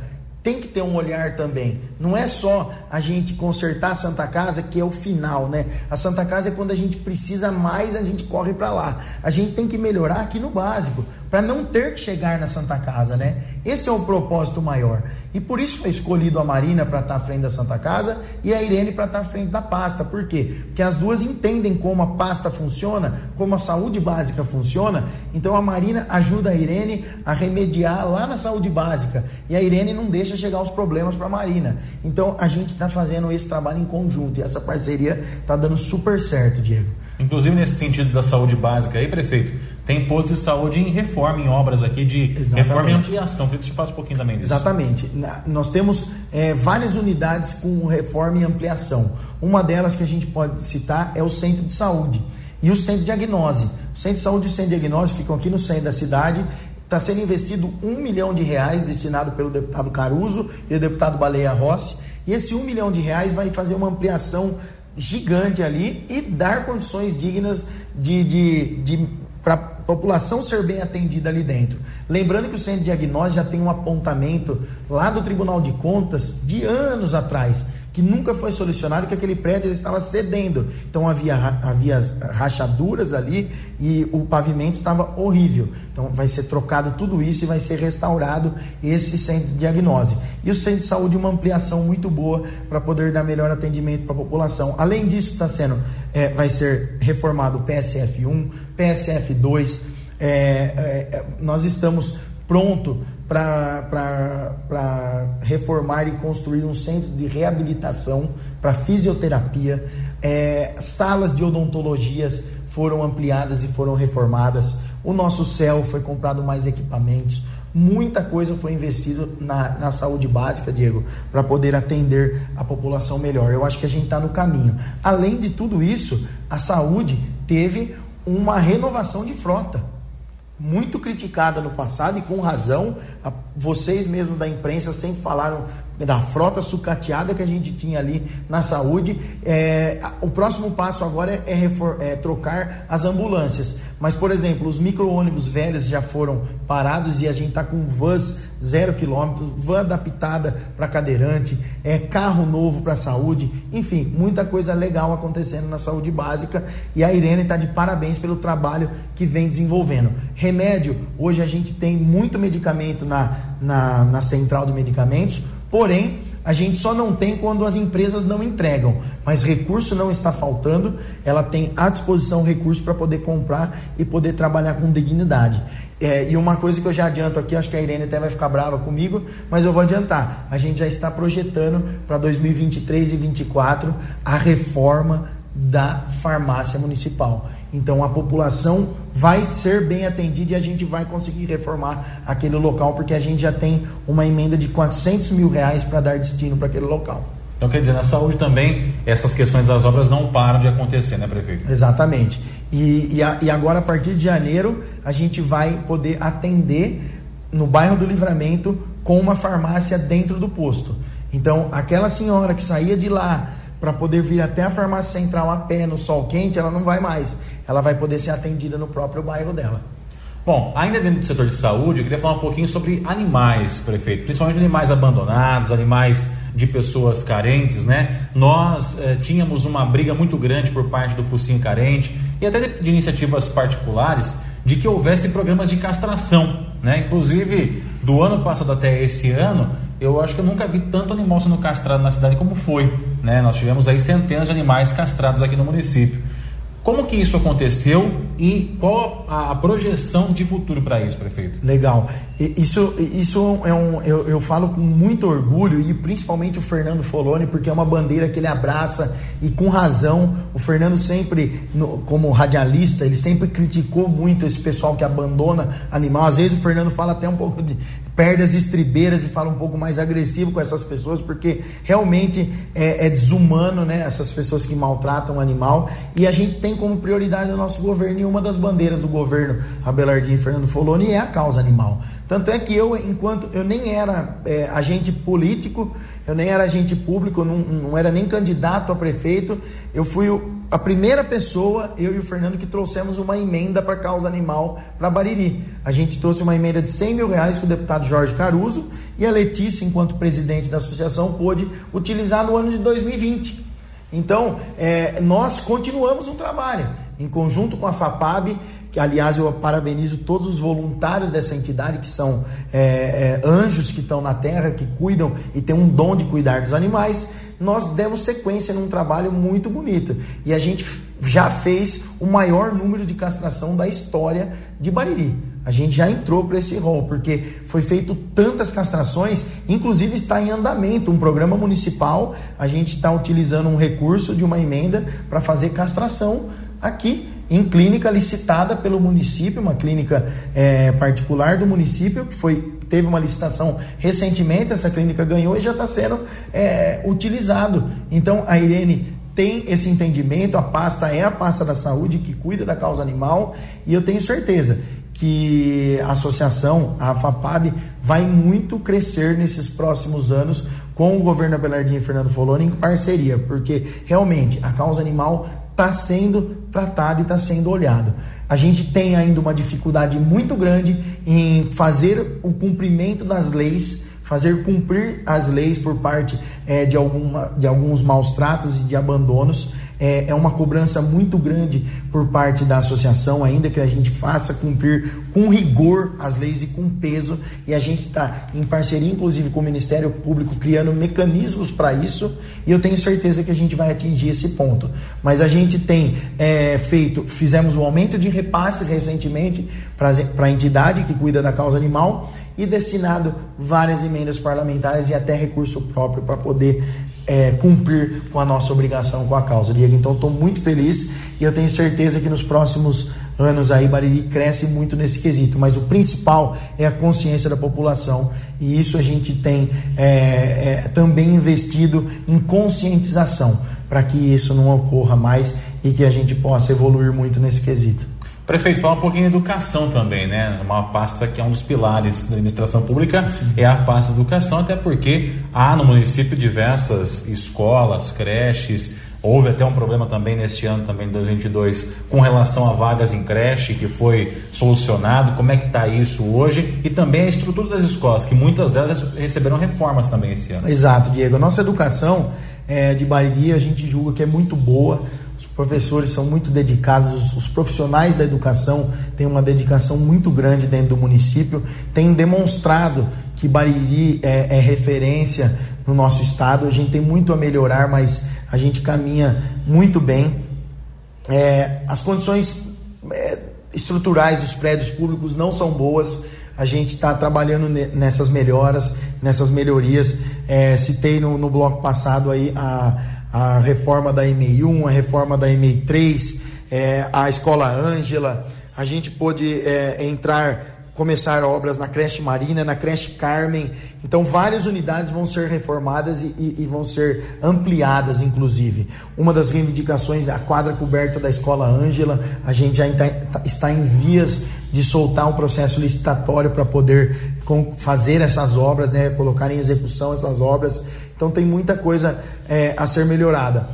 Speaker 9: tem que ter um olhar também. Não é só a gente consertar a Santa Casa que é o final, né? A Santa Casa é quando a gente precisa mais, a gente corre para lá. A gente tem que melhorar aqui no básico, para não ter que chegar na Santa Casa, né? Esse é o propósito maior. E por isso foi escolhido a Marina para estar tá à frente da Santa Casa e a Irene para estar tá à frente da pasta. Por quê? Porque as duas entendem como a pasta funciona, como a saúde básica funciona. Então a Marina ajuda a Irene a remediar lá na saúde básica. E a Irene não deixa chegar os problemas para a Marina. Então a gente está fazendo esse trabalho em conjunto e essa parceria está dando super certo, Diego.
Speaker 7: Inclusive nesse sentido da saúde básica aí, prefeito, tem posto de saúde em reforma, em obras aqui de Exatamente. reforma e ampliação. Queria que você falasse um pouquinho também disso.
Speaker 9: Exatamente. nós temos é, várias unidades com reforma e ampliação. Uma delas que a gente pode citar é o centro de saúde e o centro de diagnose. O centro de saúde e o centro de diagnose ficam aqui no centro da cidade está sendo investido um milhão de reais destinado pelo deputado Caruso e o deputado Baleia Rossi. E esse um milhão de reais vai fazer uma ampliação gigante ali e dar condições dignas de, de, de para a população ser bem atendida ali dentro. Lembrando que o centro de diagnóstico já tem um apontamento lá do Tribunal de Contas de anos atrás que nunca foi solucionado, que aquele prédio estava cedendo. Então havia, havia rachaduras ali e o pavimento estava horrível. Então vai ser trocado tudo isso e vai ser restaurado esse centro de diagnose. E o centro de saúde uma ampliação muito boa para poder dar melhor atendimento para a população. Além disso, está sendo, é, vai ser reformado o PSF 1, PSF 2. É, é, nós estamos pronto para reformar e construir um centro de reabilitação para fisioterapia. É, salas de odontologias foram ampliadas e foram reformadas. O nosso céu foi comprado mais equipamentos. Muita coisa foi investido na, na saúde básica, Diego, para poder atender a população melhor. Eu acho que a gente está no caminho. Além de tudo isso, a saúde teve uma renovação de frota muito criticada no passado e com razão. Vocês mesmos da imprensa sempre falaram da frota sucateada que a gente tinha ali na saúde. É, o próximo passo agora é, é, é, trocar as ambulâncias. Mas, por exemplo, os micro-ônibus velhos já foram parados e a gente está com vans zero quilômetro, van adaptada para cadeirante, é carro novo para saúde, enfim, muita coisa legal acontecendo na saúde básica e a Irene está de parabéns pelo trabalho que vem desenvolvendo. Remédio, hoje a gente tem muito medicamento na, na, na central de medicamentos, Porém, a gente só não tem quando as empresas não entregam, mas recurso não está faltando, ela tem à disposição recurso para poder comprar e poder trabalhar com dignidade. É, e uma coisa que eu já adianto aqui, acho que a Irene até vai ficar brava comigo, mas eu vou adiantar. A gente já está projetando para 2023 e 2024 a reforma da farmácia municipal. Então a população vai ser bem atendida e a gente vai conseguir reformar aquele local, porque a gente já tem uma emenda de 400 mil reais para dar destino para aquele local.
Speaker 7: Então, quer dizer, na saúde também, essas questões das obras não param de acontecer, né, prefeito?
Speaker 9: Exatamente. E, e, a, e agora, a partir de janeiro, a gente vai poder atender no bairro do Livramento com uma farmácia dentro do posto. Então, aquela senhora que saía de lá para poder vir até a farmácia central a pé no sol quente, ela não vai mais ela vai poder ser atendida no próprio bairro dela.
Speaker 7: Bom, ainda dentro do setor de saúde, eu queria falar um pouquinho sobre animais, prefeito, principalmente animais abandonados, animais de pessoas carentes, né? Nós eh, tínhamos uma briga muito grande por parte do Focinho Carente e até de, de, iniciativas particulares de que houvesse programas de castração, né? Inclusive, do ano passado até esse ano, eu acho que eu nunca vi tanto animal sendo castrado na cidade como foi, né? Nós tivemos aí centenas de animais castrados aqui no município. Como que isso aconteceu e qual a projeção de futuro para isso, prefeito?
Speaker 9: Legal. Isso, isso é um, eu, eu falo com muito orgulho e principalmente o Fernando Foloni, porque é uma bandeira que ele abraça e com razão. O Fernando sempre, no, como radialista, ele sempre criticou muito esse pessoal que abandona animal. Às vezes o Fernando fala até um pouco de perde as estribeiras e fala um pouco mais agressivo com essas pessoas, porque realmente é, é desumano, né? Essas pessoas que maltratam o animal. E a gente tem como prioridade do nosso governo, e uma das bandeiras do governo Abelardinho e Fernando Foloni é a causa animal. Tanto é que eu, enquanto eu nem era é, agente político, eu nem era agente público, não, não era nem candidato a prefeito, eu fui o, a primeira pessoa, eu e o Fernando, que trouxemos uma emenda para causa animal para Bariri. A gente trouxe uma emenda de 100 mil reais com o deputado Jorge Caruso e a Letícia, enquanto presidente da associação, pôde utilizar no ano de 2020. Então, é, nós continuamos o trabalho em conjunto com a FAPAB que aliás eu parabenizo todos os voluntários dessa entidade, que são é, é, anjos que estão na terra, que cuidam e têm um dom de cuidar dos animais, nós demos sequência num trabalho muito bonito. E a gente já fez o maior número de castração da história de Bariri. A gente já entrou para esse rol, porque foi feito tantas castrações, inclusive está em andamento um programa municipal. A gente está utilizando um recurso de uma emenda para fazer castração aqui em clínica licitada pelo município, uma clínica é, particular do município, que foi, teve uma licitação recentemente, essa clínica ganhou e já está sendo é, utilizado. Então a Irene tem esse entendimento, a pasta é a pasta da saúde que cuida da causa animal, e eu tenho certeza que a associação, a FAPAB, vai muito crescer nesses próximos anos com o governo Abelardinho e Fernando Foloni em parceria, porque realmente a causa animal está sendo tratado e está sendo olhado. A gente tem ainda uma dificuldade muito grande em fazer o cumprimento das leis, fazer cumprir as leis por parte é, de, alguma, de alguns maus tratos e de abandonos é, é uma cobrança muito grande por parte da associação, ainda que a gente faça cumprir com rigor as leis e com peso, e a gente está em parceria, inclusive, com o Ministério Público, criando mecanismos para isso, e eu tenho certeza que a gente vai atingir esse ponto. Mas a gente tem é, feito, fizemos um aumento de repasse recentemente para a entidade que cuida da causa animal e destinado várias emendas parlamentares e até recurso próprio para poder é, cumprir com a nossa obrigação com a causa, Diego. Então, estou muito feliz e eu tenho certeza que nos próximos anos aí Bariri cresce muito nesse quesito. Mas o principal é a consciência da população e isso a gente tem é, é, também investido em conscientização para que isso não ocorra mais e que a gente possa evoluir muito nesse quesito.
Speaker 7: Prefeito, fala um pouquinho de educação também, né? Uma pasta que é um dos pilares da administração pública Sim. é a pasta de educação, até porque há no município diversas escolas, creches. Houve até um problema também neste ano, também de 2022, com relação a vagas em creche, que foi solucionado. Como é que está isso hoje? E também a estrutura das escolas, que muitas delas receberam reformas também esse ano.
Speaker 9: Exato, Diego. A nossa educação é, de Bariri, a gente julga que é muito boa professores são muito dedicados, os, profissionais da educação têm uma dedicação muito grande dentro do município, têm demonstrado que Bariri é, é referência no nosso estado. A gente tem muito a melhorar, mas a gente caminha muito bem. É, as condições é, estruturais dos prédios públicos não são boas. A gente está trabalhando nessas melhoras, nessas melhorias. É, citei no, no bloco passado aí a a reforma da EMEI1, a reforma da EMEI3, é, a Escola Ângela, a gente pôde é, entrar, começar obras na creche Marina, na creche Carmen. Então, várias unidades vão ser reformadas e, e, e vão ser ampliadas, inclusive. Uma das reivindicações é a quadra coberta da Escola Ângela. A gente já está em vias de soltar um processo licitatório para poder fazer essas obras, né, colocar em execução essas obras. Então tem muita coisa é, a ser melhorada.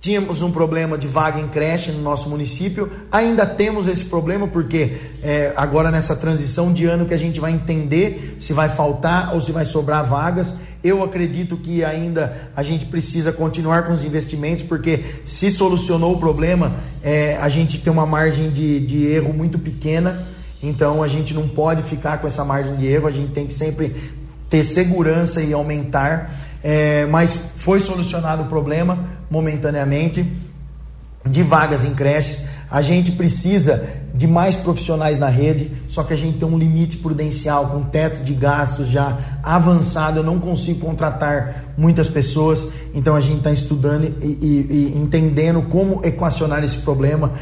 Speaker 9: Tínhamos um problema de vaga em creche no nosso município, ainda temos esse problema porque é, agora nessa transição de ano que a gente vai entender se vai faltar ou se vai sobrar vagas. Eu acredito que ainda a gente precisa continuar com os investimentos, porque se solucionou o problema, é, a gente tem uma margem de, de erro muito pequena, então a gente não pode ficar com essa margem de erro, a gente tem que sempre ter segurança e aumentar é, mas foi solucionado o problema momentaneamente de vagas em creches. A gente precisa de mais profissionais na rede, só que a gente tem um limite prudencial, com teto de gastos já avançado. Eu não consigo contratar muitas pessoas, então a gente está estudando e, e, e entendendo como equacionar esse problema.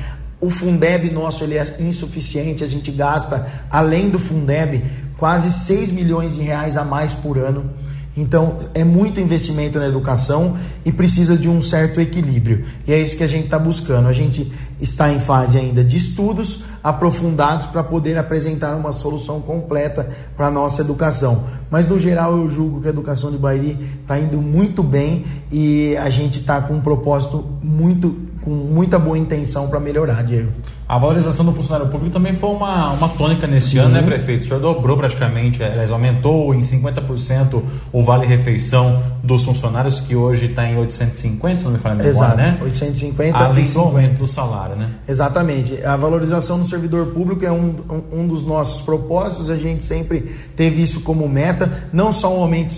Speaker 9: O Fundeb nosso ele é insuficiente, a gente gasta além do Fundeb quase 6 milhões de reais a mais por ano. Então, é muito investimento na educação e precisa de um certo equilíbrio. E é isso que a gente está buscando. A gente está em fase ainda de estudos aprofundados para poder apresentar uma solução completa para a nossa educação. Mas, no geral, eu julgo que a educação de Bairi está indo muito bem e a gente está com um propósito muito com muita boa intenção para melhorar, Diego.
Speaker 7: A valorização do funcionário público também foi uma, uma tônica nesse Sim. ano, né, prefeito? O senhor dobrou praticamente, aliás, aumentou em 50% o vale-refeição dos funcionários, que hoje está em 850, se não me falha
Speaker 9: Exato,
Speaker 7: né?
Speaker 9: 850
Speaker 7: Além do aumento do salário, né?
Speaker 9: Exatamente. A valorização do servidor público é um, um, dos nossos propósitos, a gente sempre teve isso como meta, não só um aumento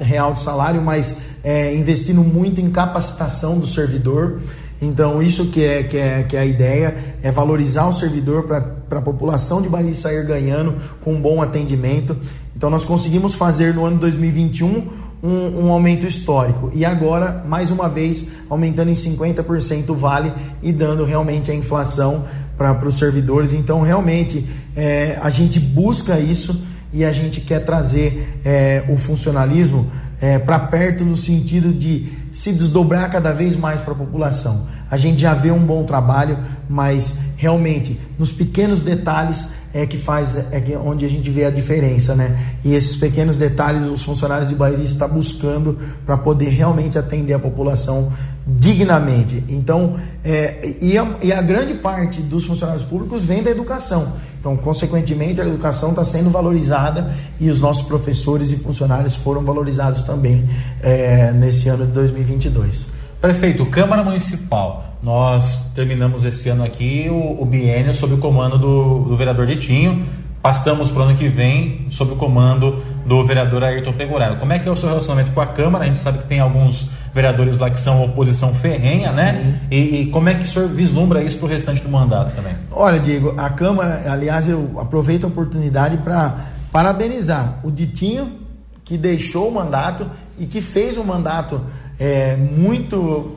Speaker 9: real do salário, mas é, investindo muito em capacitação do servidor. Então, isso que é, que é, que é a ideia, é valorizar o servidor para a população de Bahia sair ganhando com um bom atendimento. Então, nós conseguimos fazer no ano 2021 um, um aumento histórico. E agora, mais uma vez, aumentando em 50% o vale e dando realmente a inflação para os servidores. Então, realmente, é, a gente busca isso e a gente quer trazer é, o funcionalismo é, para perto no sentido de se desdobrar cada vez mais para a população. A gente já vê um bom trabalho, mas realmente nos pequenos detalhes é que faz é que, onde a gente vê a diferença, né? E esses pequenos detalhes os funcionários de Bairi estão buscando para poder realmente atender a população dignamente. Então, é, e, a, e a grande parte dos funcionários públicos vem da educação. Então, consequentemente, a educação está sendo valorizada e os nossos professores e funcionários foram valorizados também é, nesse ano de 2022.
Speaker 7: Prefeito, Câmara Municipal, nós terminamos esse ano aqui o, o biênio sob o comando do, do vereador Ditinho, passamos para o ano que vem sob o comando do vereador Ayrton Pegoraro. Como é que é o seu relacionamento com a Câmara? A gente sabe que tem alguns vereadores lá que são oposição ferrenha, né? E, e, como é que o senhor vislumbra isso para o restante do mandato também?
Speaker 9: Olha, Diego, a Câmara, aliás, eu aproveito a oportunidade para parabenizar o Ditinho, que deixou o mandato e que fez um mandato é, muito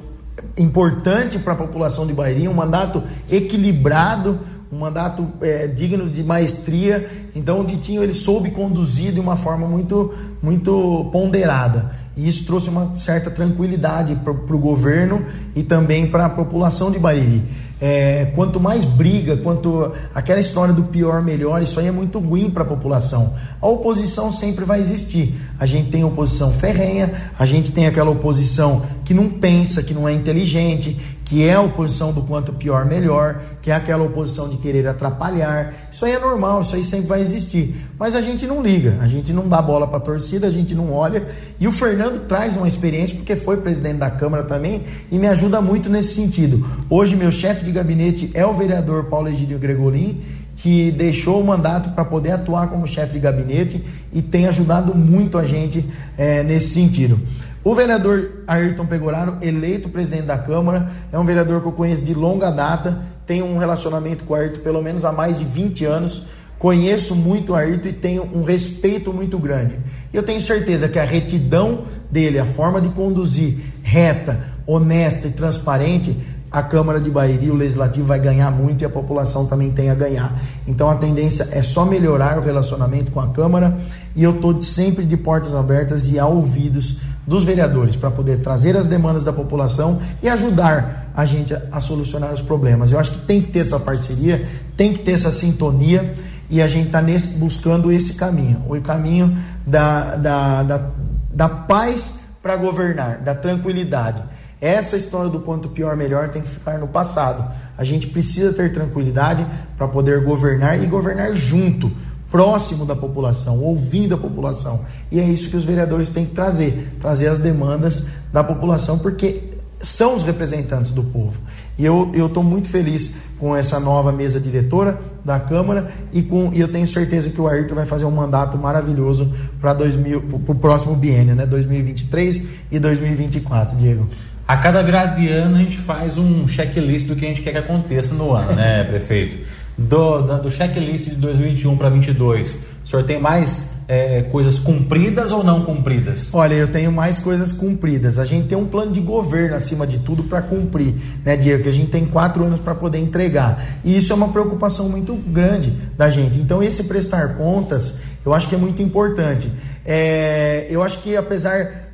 Speaker 9: importante para a população de Bahia, um mandato equilibrado, um mandato é, digno de maestria. Então o Ditinho ele soube conduzir de uma forma muito, muito ponderada. E isso trouxe uma certa tranquilidade para o governo e também para a população de Bariri. É, quanto mais briga, quanto aquela história do pior melhor, isso aí é muito ruim para a população. A oposição sempre vai existir. A gente tem oposição ferrenha, a gente tem aquela oposição que não pensa, que não é inteligente, que é a oposição do quanto pior melhor, que é aquela oposição de querer atrapalhar. Isso aí é normal, isso aí sempre vai existir. Mas a gente não liga, a gente não dá bola para a torcida, a gente não olha. E o Fernando traz uma experiência, porque foi presidente da Câmara também, e me ajuda muito nesse sentido. Hoje, meu chefe de gabinete é o vereador Paulo Egídio Gregolin, que deixou o mandato para poder atuar como chefe de gabinete e tem ajudado muito a gente é, nesse sentido. O vereador Ayrton Pegoraro, eleito presidente da Câmara, é um vereador que eu conheço de longa data, tenho um relacionamento com o Ayrton pelo menos há mais de 20 anos, conheço muito o Ayrton e tenho um respeito muito grande. Eu tenho certeza que a retidão dele, a forma de conduzir reta, honesta e transparente, a Câmara de Bahia o Legislativo vai ganhar muito e a população também tem a ganhar. Então a tendência é só melhorar o relacionamento com a Câmara e eu estou sempre de portas abertas e a ouvidos dos vereadores para poder trazer as demandas da população e ajudar a gente a, solucionar os problemas. Eu acho que tem que ter essa parceria, tem que ter essa sintonia e a gente está buscando esse caminho o caminho da, da, da, da paz para governar, da tranquilidade. Essa história do quanto pior melhor tem que ficar no passado. A gente precisa ter tranquilidade para poder governar e governar junto próximo da população, ouvindo a população. E é isso que os vereadores têm que trazer, trazer as demandas da população, porque são os representantes do povo. E eu estou muito feliz com essa nova mesa diretora da Câmara e, com, e eu tenho certeza que o Ayrton vai fazer um mandato maravilhoso para o próximo biênio, né? 2023 e 2024, Diego.
Speaker 7: A cada virada de ano a gente faz um checklist do que a gente quer que aconteça no ano, né, prefeito? Do, do, do checklist de 2021 para 2022, o senhor tem mais é, coisas cumpridas ou não cumpridas?
Speaker 9: Olha, eu tenho mais coisas cumpridas. A gente tem um plano de governo acima de tudo para cumprir, né, Diego? Que a gente tem quatro anos para poder entregar. E isso é uma preocupação muito grande da gente. Então, esse prestar contas Eu acho que é muito importante. É, eu acho que apesar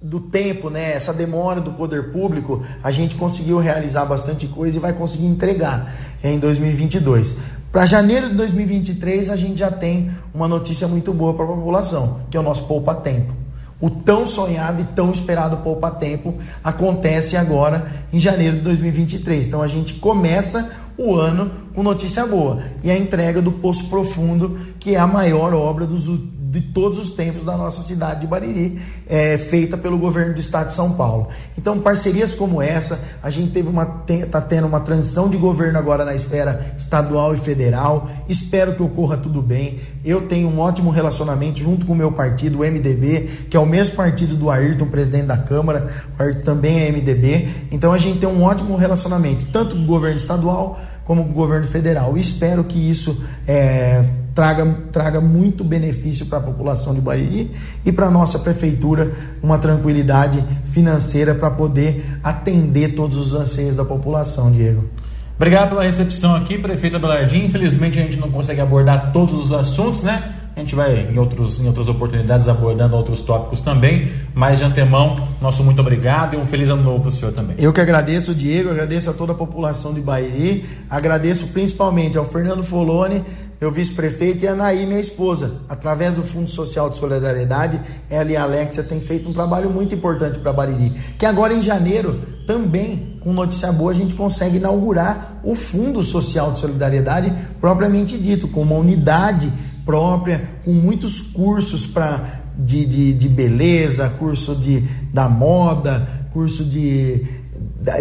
Speaker 9: do tempo, né, essa demora do poder público, a gente conseguiu realizar bastante coisa e vai conseguir entregar em 2022. Para janeiro de 2023, a gente já tem uma notícia muito boa para a população, que é o nosso Poupa Tempo. O tão sonhado e tão esperado Poupa Tempo acontece agora em janeiro de 2023. Então a gente começa o ano com notícia boa e a entrega do Poço Profundo, que é a maior obra dos de todos os tempos da nossa cidade de Bariri, é, feita pelo governo do estado de São Paulo. Então, parcerias como essa, a gente teve uma está tendo uma transição de governo agora na esfera estadual e federal. Espero que ocorra tudo bem. Eu tenho um ótimo relacionamento junto com o meu partido, o MDB, que é o mesmo partido do Ayrton, presidente da Câmara. O Ayrton também é MDB. Então, a gente tem um ótimo relacionamento, tanto com o governo estadual como com o governo federal. Espero que isso é, traga, traga muito benefício para a população de Bariri e para a nossa prefeitura uma tranquilidade financeira para poder atender todos os anseios da população, Diego.
Speaker 7: Obrigado pela recepção aqui, prefeito Abelardinho. Infelizmente a gente não consegue abordar todos os assuntos, né? A gente vai em, outros, em outras oportunidades abordando outros tópicos também, mas de antemão, nosso muito obrigado e um feliz ano novo para o senhor também.
Speaker 9: Eu que agradeço, Diego, agradeço a toda a população de Bairi, agradeço principalmente ao Fernando Foloni, meu vice-prefeito, e a Anaí, minha esposa. Através do Fundo Social de Solidariedade, ela e a Alexia têm feito um trabalho muito importante para Bariri. Que agora em janeiro, também, com notícia boa, a gente consegue inaugurar o Fundo Social de Solidariedade, propriamente dito, com uma unidade própria, com muitos cursos para de, de, de beleza, curso de, da moda, curso de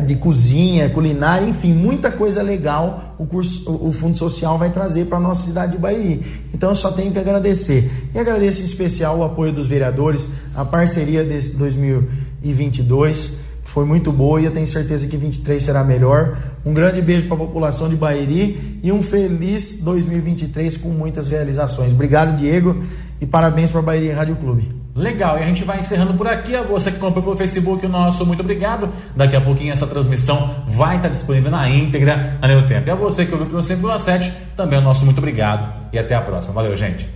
Speaker 9: de cozinha, culinária, enfim, muita coisa legal o curso, o Fundo Social vai trazer para a nossa cidade de Bahia. Então eu só tenho que agradecer. E agradeço em especial o apoio dos vereadores, a parceria desse 2022, que foi muito boa e eu tenho certeza que 23 será melhor. Um grande beijo para a população de Bairi e um feliz 2023 com muitas realizações. Obrigado, Diego, e parabéns para a Bairi Rádio Clube.
Speaker 7: Legal, e a gente vai encerrando por aqui. A você que comprou pelo Facebook, o nosso muito obrigado. Daqui a pouquinho essa transmissão vai estar disponível na íntegra na Neo Tempo. E a você que ouviu pelo 100,7, também o nosso muito obrigado. E até a próxima. Valeu, gente.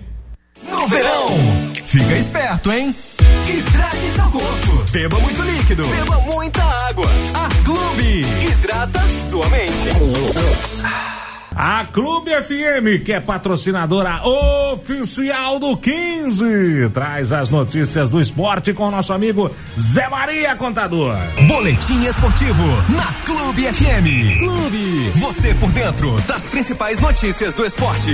Speaker 10: No verão, fica esperto, hein? Hidrate seu corpo. Beba muito líquido. Beba muita água. A Clube hidrata sua mente.
Speaker 2: A Clube FM, que é patrocinadora oficial do 15, traz as notícias do esporte com o nosso amigo Zé Maria Contador.
Speaker 10: Boletim esportivo na Clube FM. Clube. Você por dentro das principais notícias do esporte.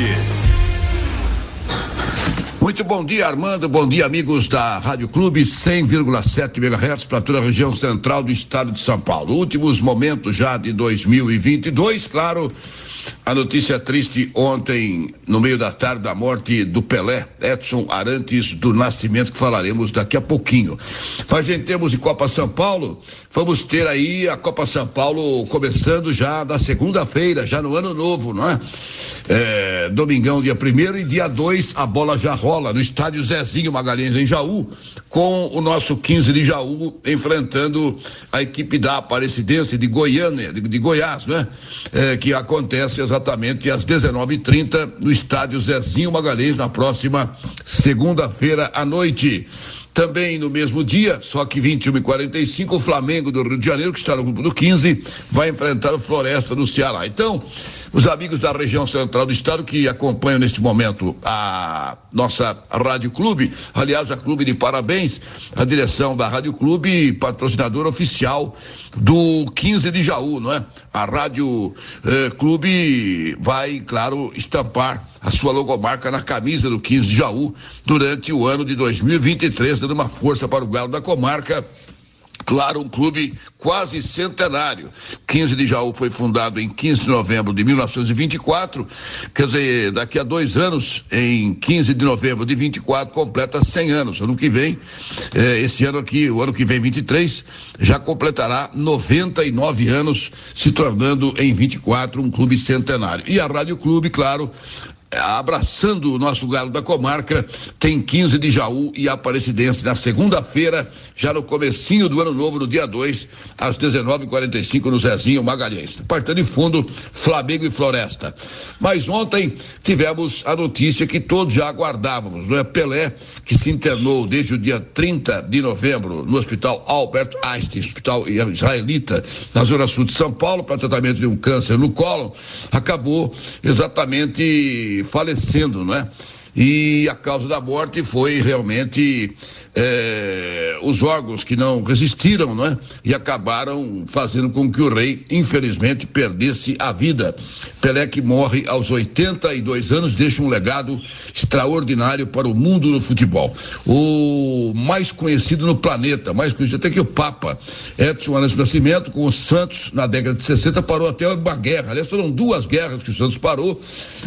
Speaker 11: Muito bom dia, Armando. Bom dia, amigos da Rádio Clube 100,7 MHz para toda a região central do estado de São Paulo. Últimos momentos já de 2022, claro a notícia triste ontem, no meio da tarde, da morte do Pelé, Edson Arantes do Nascimento, que falaremos daqui a pouquinho. Mas em termos de Copa São Paulo, vamos ter aí a Copa São Paulo começando já na segunda-feira, já no ano novo, não é? é domingão, dia primeiro, e dia dois a bola já rola no estádio Zezinho Magalhães, em Jaú, com o nosso 15 de Jaú enfrentando a equipe da Aparecidense de Goiânia, de, de Goiás, né? É, que acontece exatamente às 19:30 no estádio Zezinho Magalhães na próxima segunda-feira à noite. Também no mesmo dia, só que 21 e 45 o Flamengo do Rio de Janeiro, que está no grupo do 15, vai enfrentar o Floresta do Ceará. Então, os amigos da região central do estado que acompanham neste momento a nossa Rádio Clube, aliás, a Clube de parabéns, a direção da Rádio Clube, patrocinador oficial do 15 de Jaú, não é? A Rádio eh, Clube vai, claro, estampar a sua logomarca na camisa do 15 de Jaú durante o ano de 2023, dando uma força para o galo da comarca Claro, um clube quase centenário. 15 de Jaú foi fundado em 15 de novembro de 1924. Quer dizer, daqui a dois anos, em 15 de novembro de 24, completa 100 anos. Ano que vem, eh, esse ano aqui, o ano que vem, 23, já completará 99 anos, se tornando em 24 um clube centenário. E a Rádio Clube, claro, abraçando o nosso galo da comarca, tem 15 de Jaú e Aparecidense na segunda-feira, já no comecinho do ano novo, no dia 2, às 19h45 no Zezinho Magalhães. Partida de fundo, Flamengo e Floresta. Mas ontem tivemos a notícia que todos já aguardávamos, não é? Pelé, que se internou desde o dia 30 de novembro no Hospital Albert Einstein, hospital israelita, na zona sul de São Paulo, para tratamento de um câncer no colo, acabou exatamente falecendo, não é? E a causa da morte foi realmente é, os órgãos que não resistiram, não é? E acabaram fazendo com que o rei, infelizmente, perdesse a vida. Pelé que morre aos 82 anos deixa um legado extraordinário para o mundo do futebol. O mais conhecido no planeta, mais conhecido até que o Papa. Edson Arantes Nascimento, com o Santos, na década de 60, parou até uma guerra. Aliás, foram duas guerras que o Santos parou,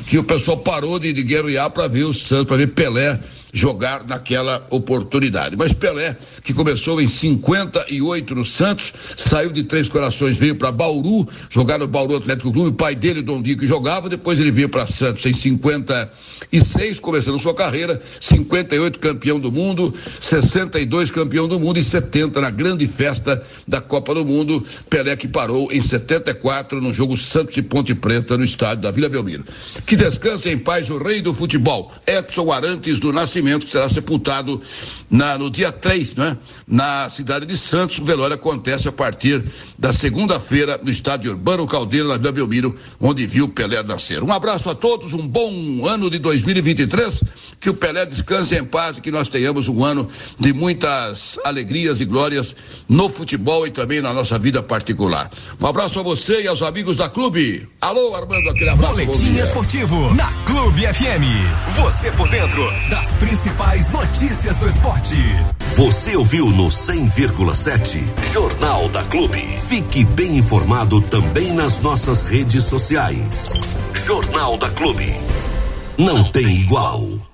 Speaker 11: que o pessoal parou de, de guerrear para ver o Santos, para ver Pelé jogar naquela oportunidade. Mas Pelé, que começou em 58 no Santos, saiu de Três Corações, veio para Bauru, jogar no Bauru Atlético Clube, o pai dele, Dom Dico, jogava, depois ele veio para Santos em 56, começando sua carreira, 58 campeão do mundo, 62 campeão do mundo e 70 na grande festa da Copa do Mundo. Pelé que parou em 74 no jogo Santos e Ponte Preta no estádio da Vila Belmiro. Que descanse em paz o rei do futebol, Edson Arantes do Nascimento Que será sepultado na, no dia 3, né? Na cidade de Santos. O velório acontece a partir da segunda-feira no estádio Urbano Caldeira, na Vila Belmiro, onde viu o Pelé nascer. Um abraço a todos, um bom ano de 2023, que o Pelé descanse em paz e que nós tenhamos um ano de muitas alegrias e glórias no futebol e também na nossa vida particular. Um abraço a você e aos amigos da Clube. Alô, Armando, aquele abraço.
Speaker 10: Boletim Esportivo na Clube FM. Você por dentro das principais notícias do esporte.
Speaker 1: Você ouviu no 100,7 Jornal da Clube. Fique bem informado também nas nossas redes sociais. Jornal da Clube. Não tem igual.